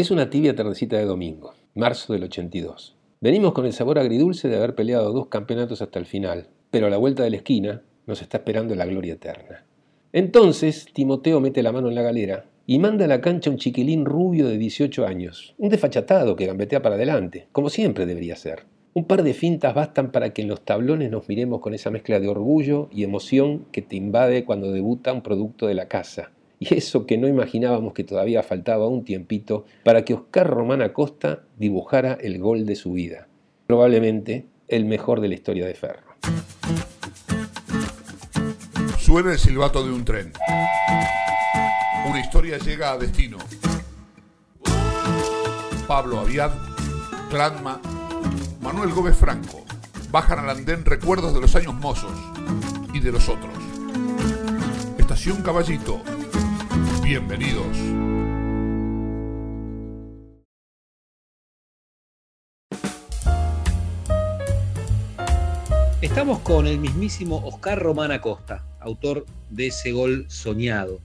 Es una tibia tardecita de domingo, marzo del 82. Venimos con el sabor agridulce de haber peleado dos campeonatos hasta el final, pero a la vuelta de la esquina nos está esperando la gloria eterna. Entonces, Timoteo mete la mano en la galera y manda a la cancha un chiquilín rubio de 18 años, un desfachatado que gambetea para adelante, como siempre debería ser. Un par de fintas bastan para que en los tablones nos miremos con esa mezcla de orgullo y emoción que te invade cuando debuta un producto de la casa. Y eso que no imaginábamos que todavía faltaba un tiempito para que Oscar Román Acosta dibujara el gol de su vida. Probablemente el mejor de la historia de Ferro. Suena el silbato de un tren. Una historia llega a destino. Pablo Aviad, Clanma, Manuel Gómez Franco bajan al andén recuerdos de los años mozos y de los otros. Estación Caballito. Bienvenidos. Estamos con el mismísimo Oscar Román Acosta, autor de ese gol soñado.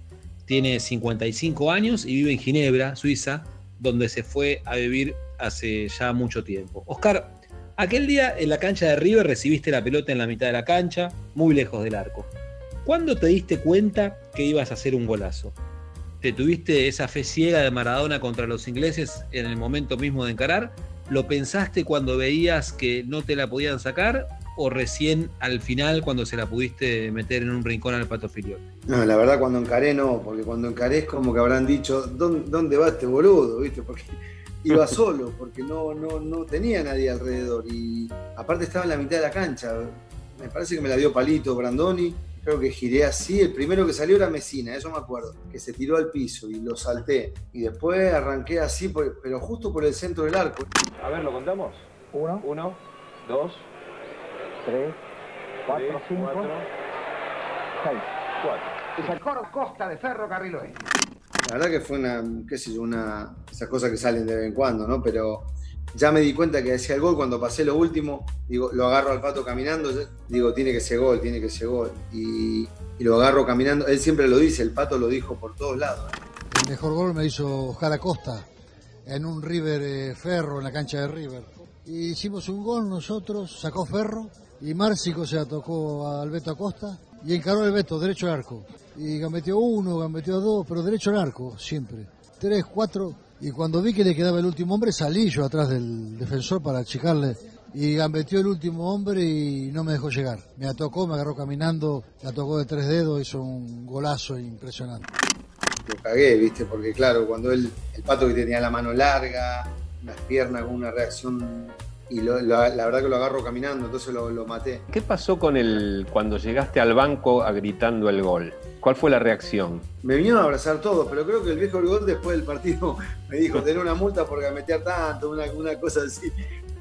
Tiene 55 años y vive en Ginebra, Suiza, donde se fue a vivir hace ya mucho tiempo. Oscar, aquel día en la cancha de River recibiste la pelota en la mitad de la cancha, muy lejos del arco. ¿Cuándo te diste cuenta que ibas a hacer un golazo? ¿Te tuviste esa fe ciega de Maradona contra los ingleses en el momento mismo de encarar? ¿Lo pensaste cuando veías que no te la podían sacar o recién al final cuando se la pudiste meter en un rincón al Pato Filiol? No, la verdad cuando encaré no, porque cuando encaré es como que habrán dicho, ¿dónde, dónde va este boludo? ¿Viste? Porque iba solo, porque no, no, no tenía nadie alrededor. Y aparte estaba en la mitad de la cancha. Me parece que me la dio Palito Brandoni. Creo que giré así. El primero que salió era Mesina, eso me acuerdo. Que se tiró al piso y lo salté. Y después arranqué así, pero justo por el centro del arco. A ver, ¿lo contamos? Uno, Uno, dos, tres, cuatro, tres, cinco, cuatro, seis. cuatro. Es el coro Costa de Ferrocarril Oeste. La verdad que fue una, qué sé yo, una, esas cosas que salen de vez en cuando, ¿no? Pero ya me di cuenta que hacía el gol cuando pasé lo último, digo, lo agarro al pato caminando, digo, tiene que ser gol, tiene que ser gol. Y, lo agarro caminando, él siempre lo dice, el pato lo dijo por todos lados. El mejor gol me hizo Oscar Acosta en un River eh, Ferro, en la cancha de River. Y hicimos un gol nosotros, sacó Ferro y Márcico se la tocó al Beto Acosta y encaró el Beto, derecho al arco. Y gambeteó uno, gambeteó dos, pero derecho al arco, siempre. Tres, cuatro. Y cuando vi que le quedaba el último hombre, salí yo atrás del defensor para achicarle. Y gambeteó el último hombre y no me dejó llegar. Me atocó, me agarró caminando, la tocó de tres dedos, hizo un golazo impresionante. Lo cagué, ¿viste? Porque claro, cuando él, el pato que tenía la mano larga, las piernas con una reacción, y lo- lo- la verdad que lo agarro caminando, entonces lo, lo maté. ¿Qué pasó con el cuando llegaste al banco a gritando el gol? ¿Cuál fue la reacción? Me vinieron a abrazar todos, pero creo que el viejo Orgol después del partido me dijo, tener una multa por gametear tanto, una, una cosa así.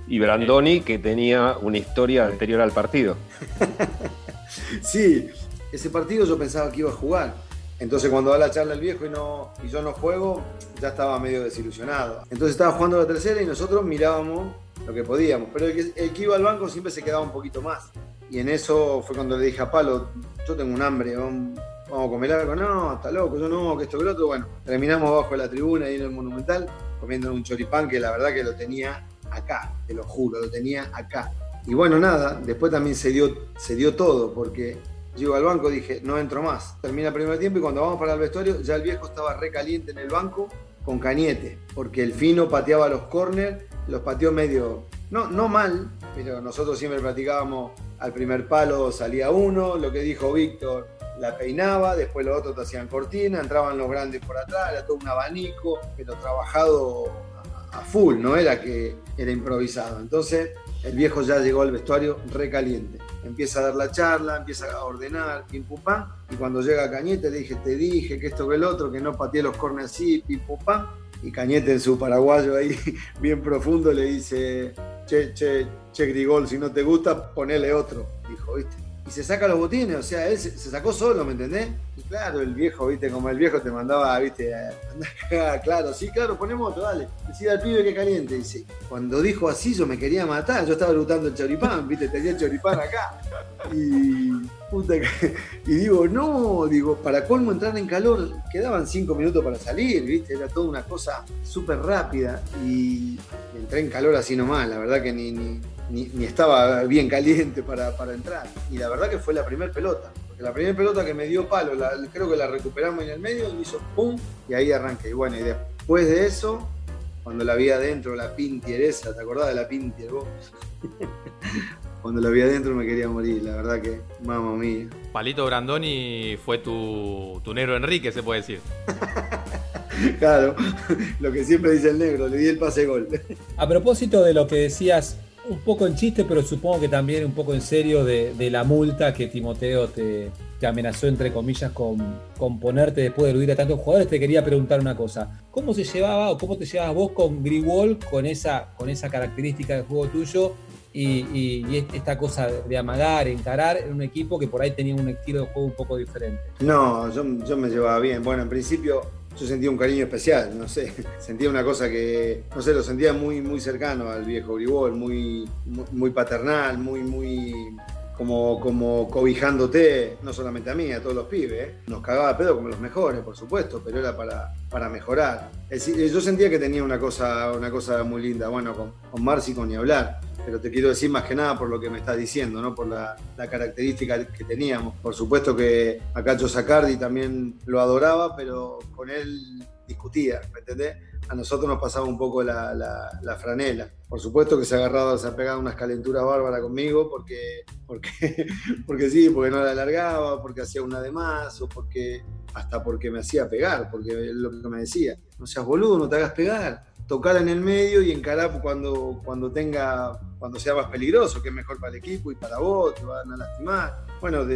Y Brandoni, que tenía una historia anterior al partido. Sí, ese partido yo pensaba que iba a jugar. Entonces cuando da la charla el viejo y, no, y yo no juego, ya estaba medio desilusionado. Entonces estaba jugando la tercera y nosotros mirábamos lo que podíamos. Pero el que, el que iba al banco siempre se quedaba un poquito más. Y en eso fue cuando le dije a Palo, yo tengo un hambre, vamos vamos a comer algo. No, está loco, yo no, que esto que lo otro. Bueno, terminamos abajo de la tribuna ahí en el Monumental, comiendo un choripán que la verdad que lo tenía acá, te lo juro, lo tenía acá. Y bueno, nada, después también se dio, se dio todo, porque llego al banco, dije, no entro más. Termina el primer tiempo y cuando vamos para el vestuario, ya el viejo estaba recaliente en el banco con Cañete, porque el fino pateaba los corners, los pateó medio, no, no mal, pero nosotros siempre practicábamos al primer palo salía uno, lo que dijo Víctor la peinaba, después los otros te hacían cortina, entraban los grandes por atrás, era todo un abanico, pero trabajado a, full, no era que era improvisado. Entonces el viejo ya llegó al vestuario recaliente. Empieza a dar la charla, empieza a ordenar, pim pum. Y cuando llega Cañete le dije, te dije que esto que el otro, que no pateé los corners así, pim pum. Y Cañete en su paraguayo ahí bien profundo le dice, che, che, che Grigol, si no te gusta, ponele otro. Dijo, ¿viste? Y se saca los botines, o sea, él se, sacó solo, ¿me entendés? Y claro, el viejo, ¿viste? Como el viejo te mandaba, ¿viste? Andá claro, sí, claro, ponemos otro, dale. Decía al pibe que caliente. Dice, cuando dijo así, yo me quería matar. Yo estaba lutando el choripán, ¿viste? Tenía el choripán acá. Y Puta que- y digo, no, digo, para colmo entrar en calor, quedaban cinco minutos para salir, ¿viste? Era toda una cosa súper rápida y entré en calor así nomás, la verdad que ni, ni, ni- ni estaba bien caliente para, para entrar. Y la verdad que fue la primera pelota, porque la primera pelota que me dio palo, la- creo que la recuperamos en el medio, y hizo pum, y ahí arranqué. Y bueno, y después de eso, cuando la vi adentro, la Pintier esa, ¿te acordás de la Pintier vos? Cuando la vi adentro me quería morir, la verdad que, mamá mía. Palito Brandoni fue tu, tu negro Enrique, se puede decir. Claro, lo que siempre dice el negro, le di el pase gol. A propósito de lo que decías, un poco en chiste, pero supongo que también un poco en serio, de, de la multa que Timoteo te, amenazó, entre comillas, con, con ponerte después de eludir a tantos jugadores, te quería preguntar una cosa. ¿Cómo se llevaba o cómo te llevabas vos con Grigol, con esa, con esa característica del juego tuyo y, y- y esta cosa de amagar, encarar en un equipo que por ahí tenía un estilo de juego un poco diferente? No, yo, yo me llevaba bien. Bueno, en principio yo sentía un cariño especial, no sé. Sentía una cosa que, no sé, lo sentía muy, muy cercano al viejo Gribol, muy, muy, paternal, muy, muy como, como cobijándote, no solamente a mí, a todos los pibes. Nos cagaba a pedo como los mejores, por supuesto, pero era para, para mejorar. Yo sentía que tenía una cosa, una cosa muy linda, bueno, con, con Marci con ni hablar pero te quiero decir más que nada por lo que me estás diciendo, ¿no? por la, la característica que teníamos. Por supuesto que a Cacho Sacardi también lo adoraba, pero con él discutía, ¿me entendés? A nosotros nos pasaba un poco la, la- la franela. Por supuesto que se agarraba, se pegaba unas calenturas bárbaras conmigo porque, porque, porque sí, porque no la alargaba, porque hacía una de más, o porque hasta porque me hacía pegar, porque es lo que me decía. No seas boludo, no te hagas pegar tocar en el medio y encarar cuando, cuando tenga, cuando sea más peligroso, que es mejor para el equipo y para vos, te van a lastimar. Bueno,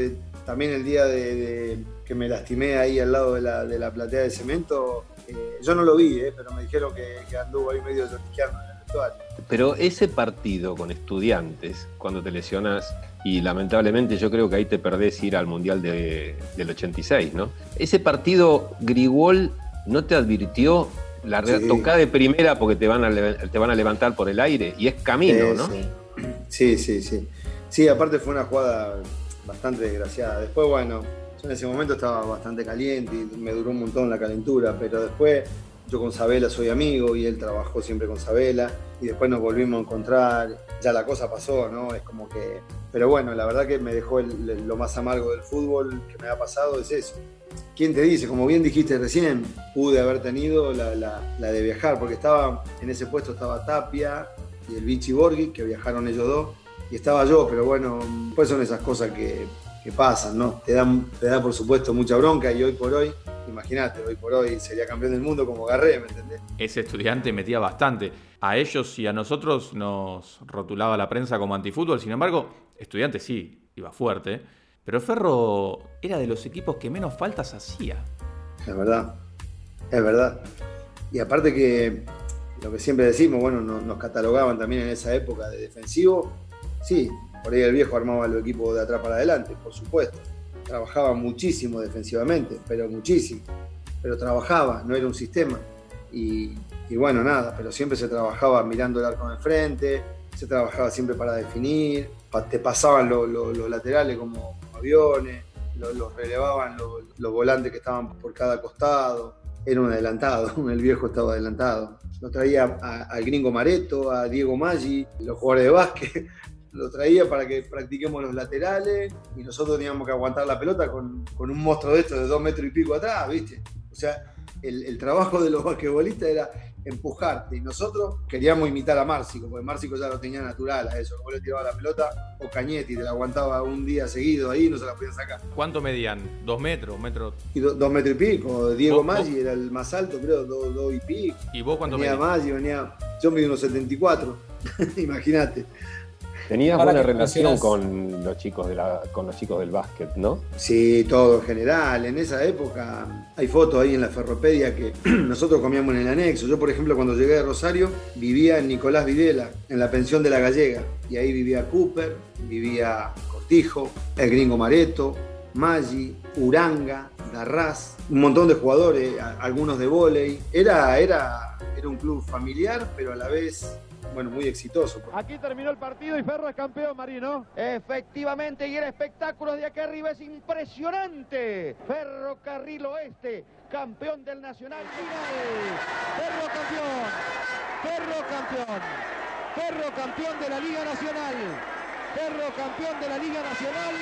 también el día de, que me lastimé ahí al lado de la, de la platea de cemento, eh, yo no lo vi, eh, pero me dijeron que, que anduvo ahí medio lloriqueando en el vestuario. Pero ese partido con estudiantes, cuando te lesionas, y lamentablemente yo creo que ahí te perdés ir al Mundial de- del 86, ¿no? Ese partido, Grigol no te advirtió la Sí. tocá de primera porque te van, a, te van a levantar por el aire y es camino, Sí, ¿no? Sí, sí, sí. Sí, aparte fue una jugada bastante desgraciada. Después, bueno, yo en ese momento estaba bastante caliente y me duró un montón la calentura, pero después yo con Sabela soy amigo y él trabajó siempre con Sabela y después nos volvimos a encontrar. Ya la cosa pasó, ¿no? Es como que... Pero bueno, la verdad que me dejó el- lo más amargo del fútbol que me ha pasado es eso. ¿Quién te dice? Como bien dijiste recién, pude haber tenido la, la- la de viajar, porque estaba en ese puesto estaba Tapia y el Vichy Borghi, que viajaron ellos dos, y estaba yo, pero bueno, pues son esas cosas que, que pasan, ¿no? Te dan, te da por supuesto mucha bronca y hoy por hoy, imagínate, hoy por hoy sería campeón del mundo como Garré, ¿me entendés? Ese estudiante metía bastante. A ellos y a nosotros nos rotulaba la prensa como antifútbol. Sin embargo, estudiante sí, iba fuerte. Pero Ferro era de los equipos que menos faltas hacía. Es verdad, es verdad. Y aparte que lo que siempre decimos, bueno, no- nos catalogaban también en esa época de defensivo. Sí, por ahí el viejo armaba el equipo de atrás para adelante, por supuesto. Trabajaba muchísimo defensivamente, pero muchísimo. Pero trabajaba, no era un sistema. Y, bueno, nada, pero siempre se trabajaba mirando el arco de frente, se trabajaba siempre para definir, te pasaban lo- lo- los laterales como aviones, lo- los relevaban lo- los volantes que estaban por cada costado. Era un adelantado, el viejo estaba adelantado. Lo traía al gringo Mareto, a Diego Maggi, los jugadores de básquet. Lo traía para que practiquemos los laterales y nosotros teníamos que aguantar la pelota con, con un monstruo de estos de dos metros y pico atrás, ¿viste? O sea, el, el trabajo de los basquetbolistas era empujarte y nosotros queríamos imitar a Márcico, porque Márcico ya lo tenía natural a eso, vos le tirabas la pelota o Cañetti te la aguantaba un día seguido ahí y no se la podían sacar. ¿Cuánto medían? ¿Dos metros? ¿Un metro? Y do- dos metros y pico, Diego ¿Vos- Maggi era el más alto, creo, dos, dos y pico. ¿Y vos cuánto Venía medías? Maggi, venía, yo medí unos 74, imagínate. Tenías buena relación con los chicos de la, con los chicos del básquet, ¿no? Sí, todo en general. En esa época hay fotos ahí en la ferropedia que nosotros comíamos en el anexo. Yo, por ejemplo, cuando llegué de Rosario, vivía en Nicolás Videla, en la pensión de la Gallega. Y ahí vivía Cooper, vivía Cortijo, el gringo Mareto, Maggi, Uranga, Darraz, un montón de jugadores, a- algunos de vóley. Era, era, era un club familiar, pero a la vez, bueno, muy exitoso. Aquí terminó el partido y Ferro es campeón, Marino. Efectivamente, y el espectáculo de aquí arriba es impresionante. Ferrocarril Oeste, campeón del Nacional Final. Ferro campeón. Ferro campeón. Ferro campeón de la Liga Nacional. Ferro campeón de la Liga Nacional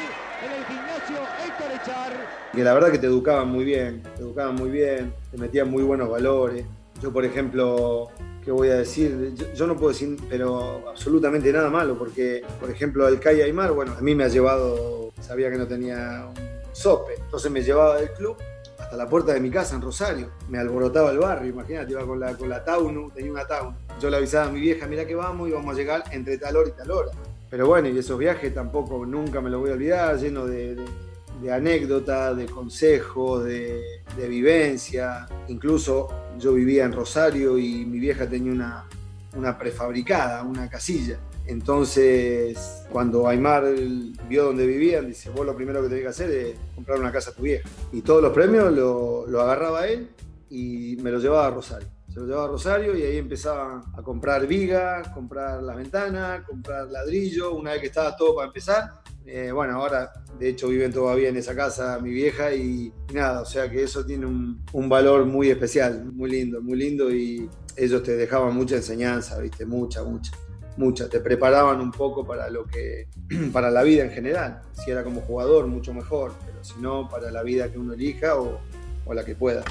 en el gimnasio Héctor Echar. que la verdad que te educaban muy bien, te educaban muy bien, te metían muy buenos valores. Yo, por ejemplo, ¿qué voy a decir? Yo, no puedo decir, pero absolutamente nada malo, porque, por ejemplo, el Calle Aymar, bueno, a mí me ha llevado, sabía que no tenía un sope, entonces me llevaba del club hasta la puerta de mi casa en Rosario. Me alborotaba el barrio, imagínate, iba con la, con la Taunu, tenía una Taunu. Yo le avisaba a mi vieja, mira que vamos y vamos a llegar entre tal hora y tal hora. Pero bueno, y esos viajes tampoco nunca me los voy a olvidar, lleno de- de anécdotas, de consejos, de, de vivencia. Incluso yo vivía en Rosario y mi vieja tenía una, una prefabricada, una casilla. Entonces, cuando Aymar vio dónde vivían, dice, vos lo primero que tenés que hacer es comprar una casa a tu vieja. Y todos los premios lo, lo agarraba él y me lo llevaba a Rosario. Se lo llevaba a Rosario y ahí empezaban a comprar viga, comprar las ventanas, comprar ladrillo, una vez que estaba todo para empezar. eh, bueno, ahora de hecho viven todavía en esa casa mi vieja y nada, o sea que eso tiene un, un valor muy especial, muy lindo, muy lindo y ellos te dejaban mucha enseñanza, viste, mucha, mucha, mucha. Te preparaban un poco para lo que, para la vida en general. Si era como jugador, mucho mejor, pero si no, para la vida que uno elija o, o la que pueda.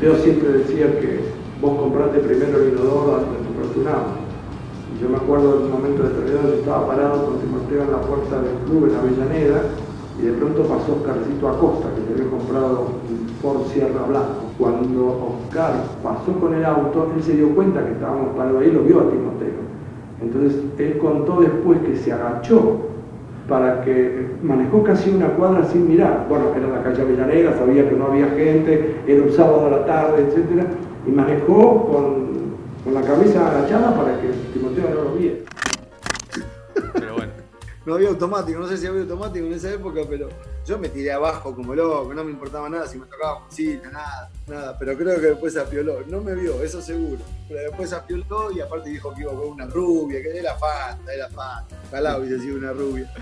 Yo siempre decía que vos compraste primero el inodoro antes de comprarte un. Y yo me acuerdo de un momento determinado, yo estaba parado con Timoteo en la puerta del club en Avellaneda y de pronto pasó Oscarcito Acosta, que le había comprado un Ford Sierra Blanco. Cuando Oscar pasó con el auto, él se dio cuenta que estábamos parados ahí, lo vio a Timoteo. Entonces él contó después que se agachó para que manejó casi una cuadra sin mirar. Bueno, era la calle Avellaneda, sabía que no había gente, era un sábado a la tarde, etc. Y manejó con, con la cabeza agachada para que Timoteo No había automático, no sé si había automático en esa época, pero yo me tiré abajo como loco, no me importaba nada si me tocaba cosita, nada, nada. Pero creo que después se apioló, no me vio, eso seguro. Pero después se apioló y aparte dijo que iba con una rubia, que era fanta, era fanta. Ojalá hubiese sido una rubia.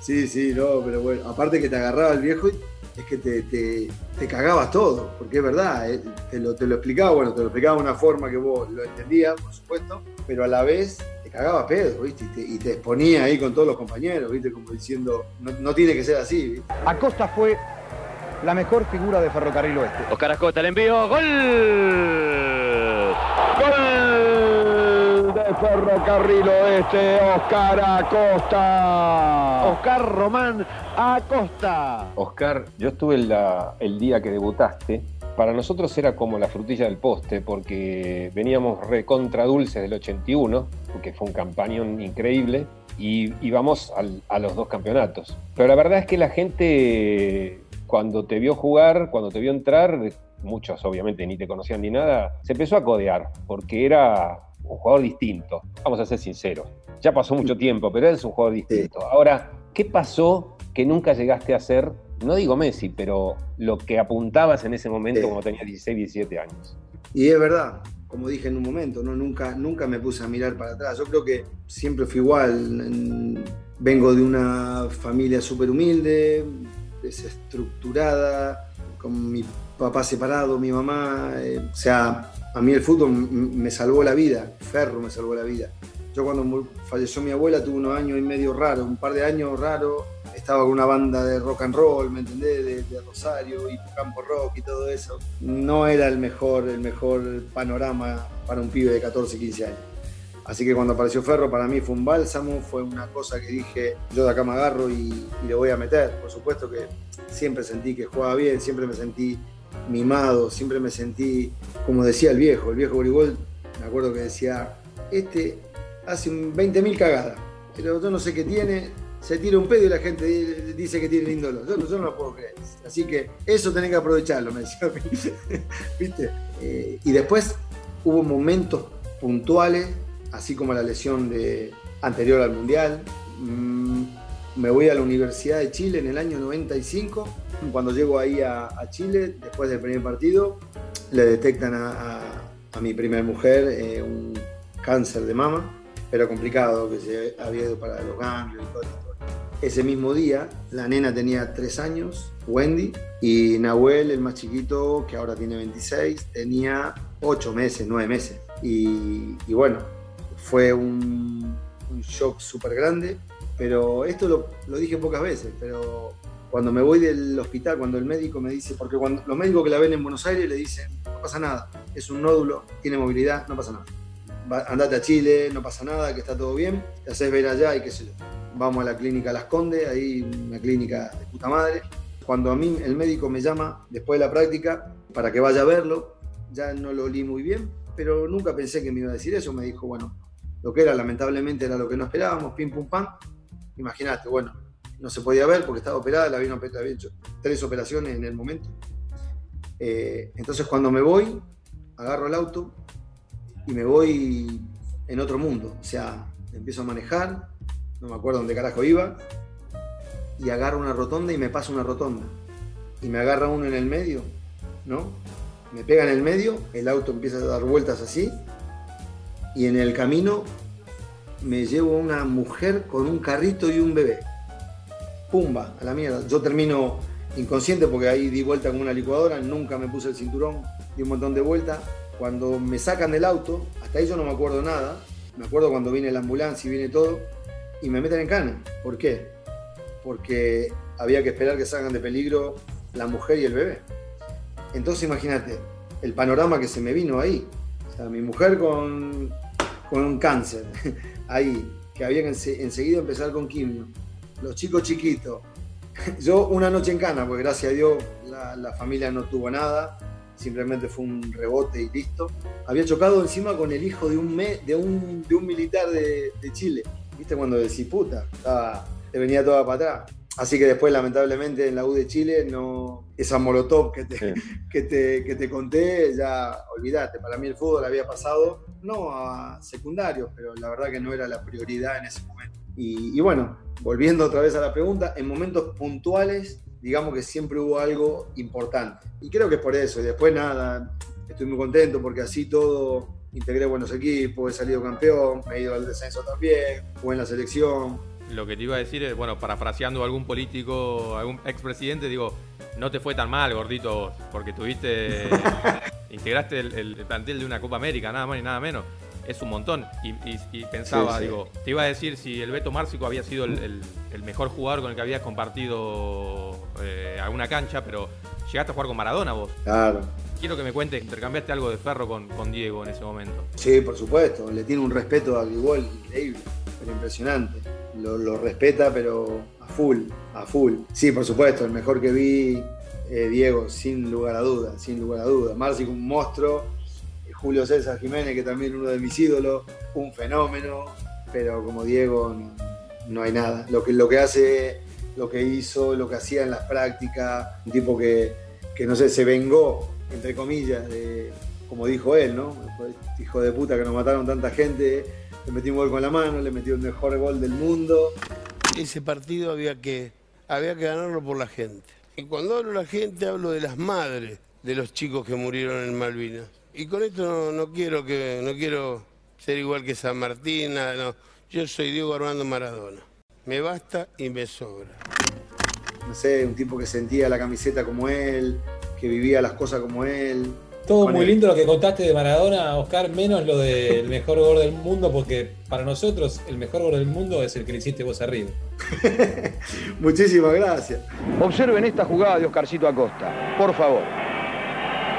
Sí, sí, no, pero bueno, aparte que te agarraba el viejo y es que te, te, te cagabas todo, porque es verdad, eh, te, lo, te lo explicaba, bueno, te lo explicaba de una forma que vos lo entendías, por supuesto, pero a la vez cagaba pedo, ¿viste? Y te, y te exponía ahí con todos los compañeros, ¿viste? Como diciendo, no, no tiene que ser así, ¿viste? Acosta fue la mejor figura de Ferrocarril Oeste. Oscar Acosta, el envío. ¡Gol! ¡Gol de Ferrocarril Oeste! Oscar Acosta. Oscar Román Acosta. Oscar, yo estuve en la- el día que debutaste. Para nosotros era como la frutilla del poste, porque veníamos recontra dulces del 81, porque fue un campañón increíble, y íbamos a los dos campeonatos. Pero la verdad es que la gente, cuando te vio jugar, cuando te vio entrar, muchos obviamente ni te conocían ni nada, se empezó a codear, porque era un jugador distinto. Vamos a ser sinceros. Ya pasó mucho tiempo, pero él es un jugador distinto. Ahora, ¿qué pasó que nunca llegaste a ser, no digo Messi, pero lo que apuntabas en ese momento Sí. cuando tenías 16, 17 años? Y es verdad, como dije en un momento, ¿no? nunca, nunca me puse a mirar para atrás. Yo creo que siempre fui igual. En- Vengo de una familia súper humilde, desestructurada, con mi papá separado, mi mamá. eh, o sea, a mí el fútbol me salvó la vida, Ferro me salvó la vida. Yo cuando falleció mi abuela tuve unos años y medio raros, un par de años raros. Estaba con una banda de rock and roll, ¿me entendés? De, de Rosario y Campo Rock y todo eso. No era el mejor, el mejor panorama para un pibe de 14, 15 años. Así que cuando apareció Ferro para mí fue un bálsamo, fue una cosa que dije, yo de acá me agarro y, y le voy a meter. Por supuesto que siempre sentí que jugaba bien, siempre me sentí mimado, siempre me sentí, como decía el viejo, el viejo Borigol, me acuerdo que decía, este hace un 20.000 cagadas, pero yo no sé qué tiene, se tira un pedo y la gente di- dice que tiene lindo. Yo, no- lo puedo creer. Así que eso tenés que aprovecharlo, me decía. ¿Viste? Eh, y después hubo momentos puntuales, así como la lesión de, anterior al Mundial. Mm, me voy a la Universidad de Chile en el año 95 Cuando llego ahí a, Chile, después del primer partido, le detectan a, a- mi primer mujer eh, un cáncer de mama, pero complicado, que se había ido para los ganglios y todo esto. Ese mismo día, la nena tenía 3 años, Wendy, y Nahuel, el más chiquito, que ahora tiene 26, tenía 8 meses, 9 meses. Y, bueno, fue un, shock súper grande, pero esto lo, lo dije pocas veces, pero cuando me voy del hospital, cuando el médico me dice, porque cuando los médicos que la ven en Buenos Aires le dicen, no pasa nada, es un nódulo, tiene movilidad, no pasa nada. Andate a Chile, no pasa nada, que está todo bien, te haces ver allá y qué. Vamos a la clínica Las Condes, ahí una clínica de puta madre. Cuando a mí el médico me llama después de la práctica para que vaya a verlo, ya no lo olí muy bien, pero nunca pensé que me iba a decir eso. Me dijo, bueno, lo que era lamentablemente era lo que no esperábamos, pim pum pam. Imagínate, bueno, no se podía ver porque estaba operada, la habían, había hecho tres operaciones en el momento. Eh, entonces cuando me voy, agarro el auto y me voy en otro mundo. O sea, empiezo a manejar, no me acuerdo dónde carajo iba, y agarro una rotonda y me paso una rotonda. Y me agarra uno en el medio, ¿no? Me pega en el medio, el auto empieza a dar vueltas así, y en el camino me llevo una mujer con un carrito y un bebé. Pumba, a la mierda. Yo termino inconsciente porque ahí di vuelta como una licuadora, nunca me puse el cinturón, di un montón de vueltas. Cuando me sacan del auto, hasta ahí yo no me acuerdo nada. Me acuerdo cuando viene la ambulancia y viene todo, y me meten en cana. ¿Por qué? Porque había que esperar que salgan de peligro la mujer y el bebé. Entonces imagínate el panorama que se me vino ahí. O sea, mi mujer con, con un cáncer, ahí, que había que ense- enseguida empezar con quimio. Los chicos chiquitos. Yo una noche en cana, porque gracias a Dios la, la familia no tuvo nada, simplemente fue un rebote y listo. Había chocado encima con el hijo de un, me- de un, de un militar de, de Chile. ¿Viste cuando decís puta? Estaba, te venía toda para atrás. Así que después, lamentablemente, en la U de Chile, no, esa molotov que te, que te, que te conté, ya olvídate. Para mí el fútbol había pasado, no a secundarios, pero la verdad que no era la prioridad en ese momento. Y, y bueno, volviendo otra vez a la pregunta, en momentos puntuales, digamos que siempre hubo algo importante. Y creo que es por eso. Y después nada, estoy muy contento porque así todo integré buenos equipos, he salido campeón, me he ido al descenso también, jugué en la selección. Lo que te iba a decir es, bueno, parafraseando a algún político, algún expresidente, digo, no te fue tan mal, gordito, porque tuviste, integraste el, el plantel de una Copa América, nada más ni nada menos. Es un montón. Y, y- y pensaba, Sí, sí. digo, te iba a decir si el Beto Márcico había sido el, el- el mejor jugador con el que habías compartido eh, alguna cancha, pero llegaste a jugar con Maradona vos. Claro. Quiero que me cuentes, intercambiaste algo de ferro con, con Diego en ese momento. Sí, por supuesto. Le tiene un respeto a Grigol increíble, pero impresionante. Lo, lo respeta, pero a full, a full. Sí, por supuesto, el mejor que vi, eh, Diego, sin lugar a dudas, sin lugar a dudas. Márcico, un monstruo. Julio César Jiménez, que también uno de mis ídolos, un fenómeno. Pero como Diego, no, hay nada. Lo que, lo que hace, lo que hizo, lo que hacía en las prácticas, un tipo que, que no sé, se vengó, entre comillas, como dijo él, ¿no? Hijo de puta que nos mataron tanta gente, le metí un gol con la mano, le metió el mejor gol del mundo. Ese partido había que, había que ganarlo por la gente. Y cuando hablo de la gente, hablo de las madres de los chicos que murieron en Malvinas. Y con esto no, no quiero que no quiero ser igual que San Martín, nada, no. Yo soy Diego Armando Maradona. Me basta y me sobra. No sé, un tipo que sentía la camiseta como él, que vivía las cosas como él. Todo muy él. lindo lo que contaste de Maradona, Oscar, menos lo del mejor gol del mundo, porque para nosotros el mejor gol del mundo es el que le hiciste vos arriba. Muchísimas gracias. Observen esta jugada de Oscarcito Acosta, por favor.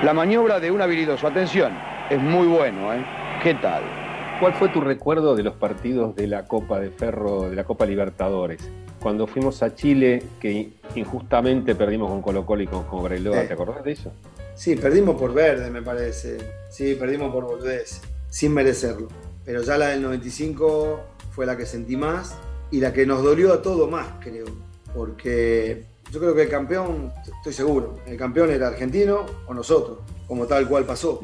La maniobra de un habilidoso. Atención, es muy bueno, ¿eh? ¿Qué tal? ¿Cuál fue tu recuerdo de los partidos de la Copa de Ferro, de la Copa Libertadores? Cuando fuimos a Chile, que injustamente perdimos con Colo Colo y con Cobreloa, Eh. ¿te acordás de eso? Sí, perdimos por verde, me parece. Sí, perdimos por boludez, sin merecerlo. Pero ya la del 95 fue la que sentí más y la que nos dolió a todo más, creo. Porque yo creo que el campeón, estoy seguro, el campeón era argentino o nosotros, como tal cual pasó.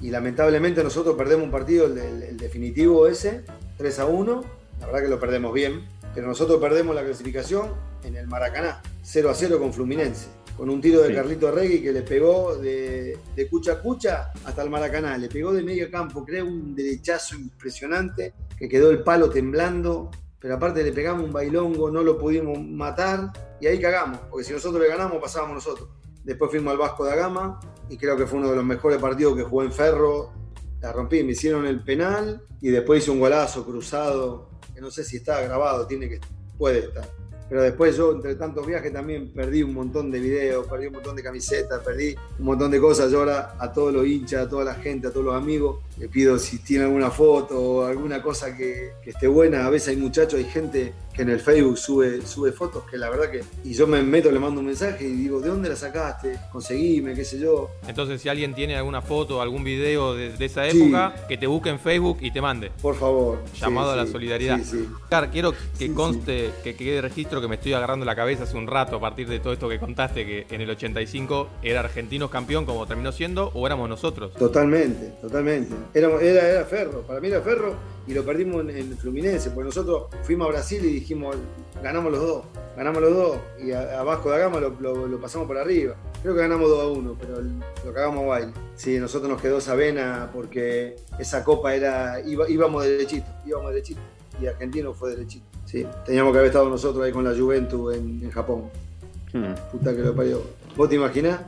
Y lamentablemente nosotros perdemos un partido, el, definitivo ese, 3 a 1. La verdad que lo perdemos bien. Pero nosotros perdemos la clasificación en el Maracaná, 0 a 0 con Fluminense. con un tiro de Sí. Carlito Regui que le pegó de, de cucha a cucha hasta el Maracaná. Le pegó de medio campo, creo, un derechazo impresionante que quedó el palo temblando. Pero aparte le pegamos un bailongo, no lo pudimos matar y ahí cagamos, porque si nosotros le ganamos, pasábamos nosotros. Después fuimos al Vasco da Gama y creo que fue uno de los mejores partidos que jugué en Ferro. La rompí, me hicieron el penal y después hice un golazo cruzado, que no sé si está grabado, tiene que, puede estar. Pero después yo, entre tantos viajes, también perdí un montón de videos, perdí un montón de camisetas, perdí un montón de cosas. Yo ahora a todos los hinchas, a toda la gente, a todos los amigos, le pido si tienen alguna foto o alguna cosa que, que esté buena. A veces hay muchachos, hay gente que en el Facebook sube, sube fotos que la verdad que... Y yo me meto, le mando un mensaje y digo, ¿de dónde la sacaste? Conseguime, qué sé yo. Entonces, si alguien tiene alguna foto, algún video de, de esa Sí. época, que te busque en Facebook y te mande. Por favor. Llamado Sí, a la sí, solidaridad. sí, sí. Oscar, quiero que conste, que quede registro que me estoy agarrando la cabeza hace un rato a partir de todo esto que contaste, que en el 85 era Argentinos campeón como terminó siendo, o éramos nosotros. Totalmente, totalmente. Era, era, era Ferro, para mí era Ferro y lo perdimos en, en Fluminense, porque nosotros fuimos a Brasil y dijimos, ganamos los dos, ganamos los dos, y a, a Vasco da Gama lo, lo- lo pasamos por arriba. Creo que ganamos 2 a 1, pero lo cagamos a baile. Sí, nosotros nos quedó esa vena porque esa copa era, iba- íbamos derechito, íbamos derechito, y Argentino fue derechito. Sí, teníamos que haber estado nosotros ahí con la Juventus en, en Japón. Puta que lo parió. ¿Vos te imaginás?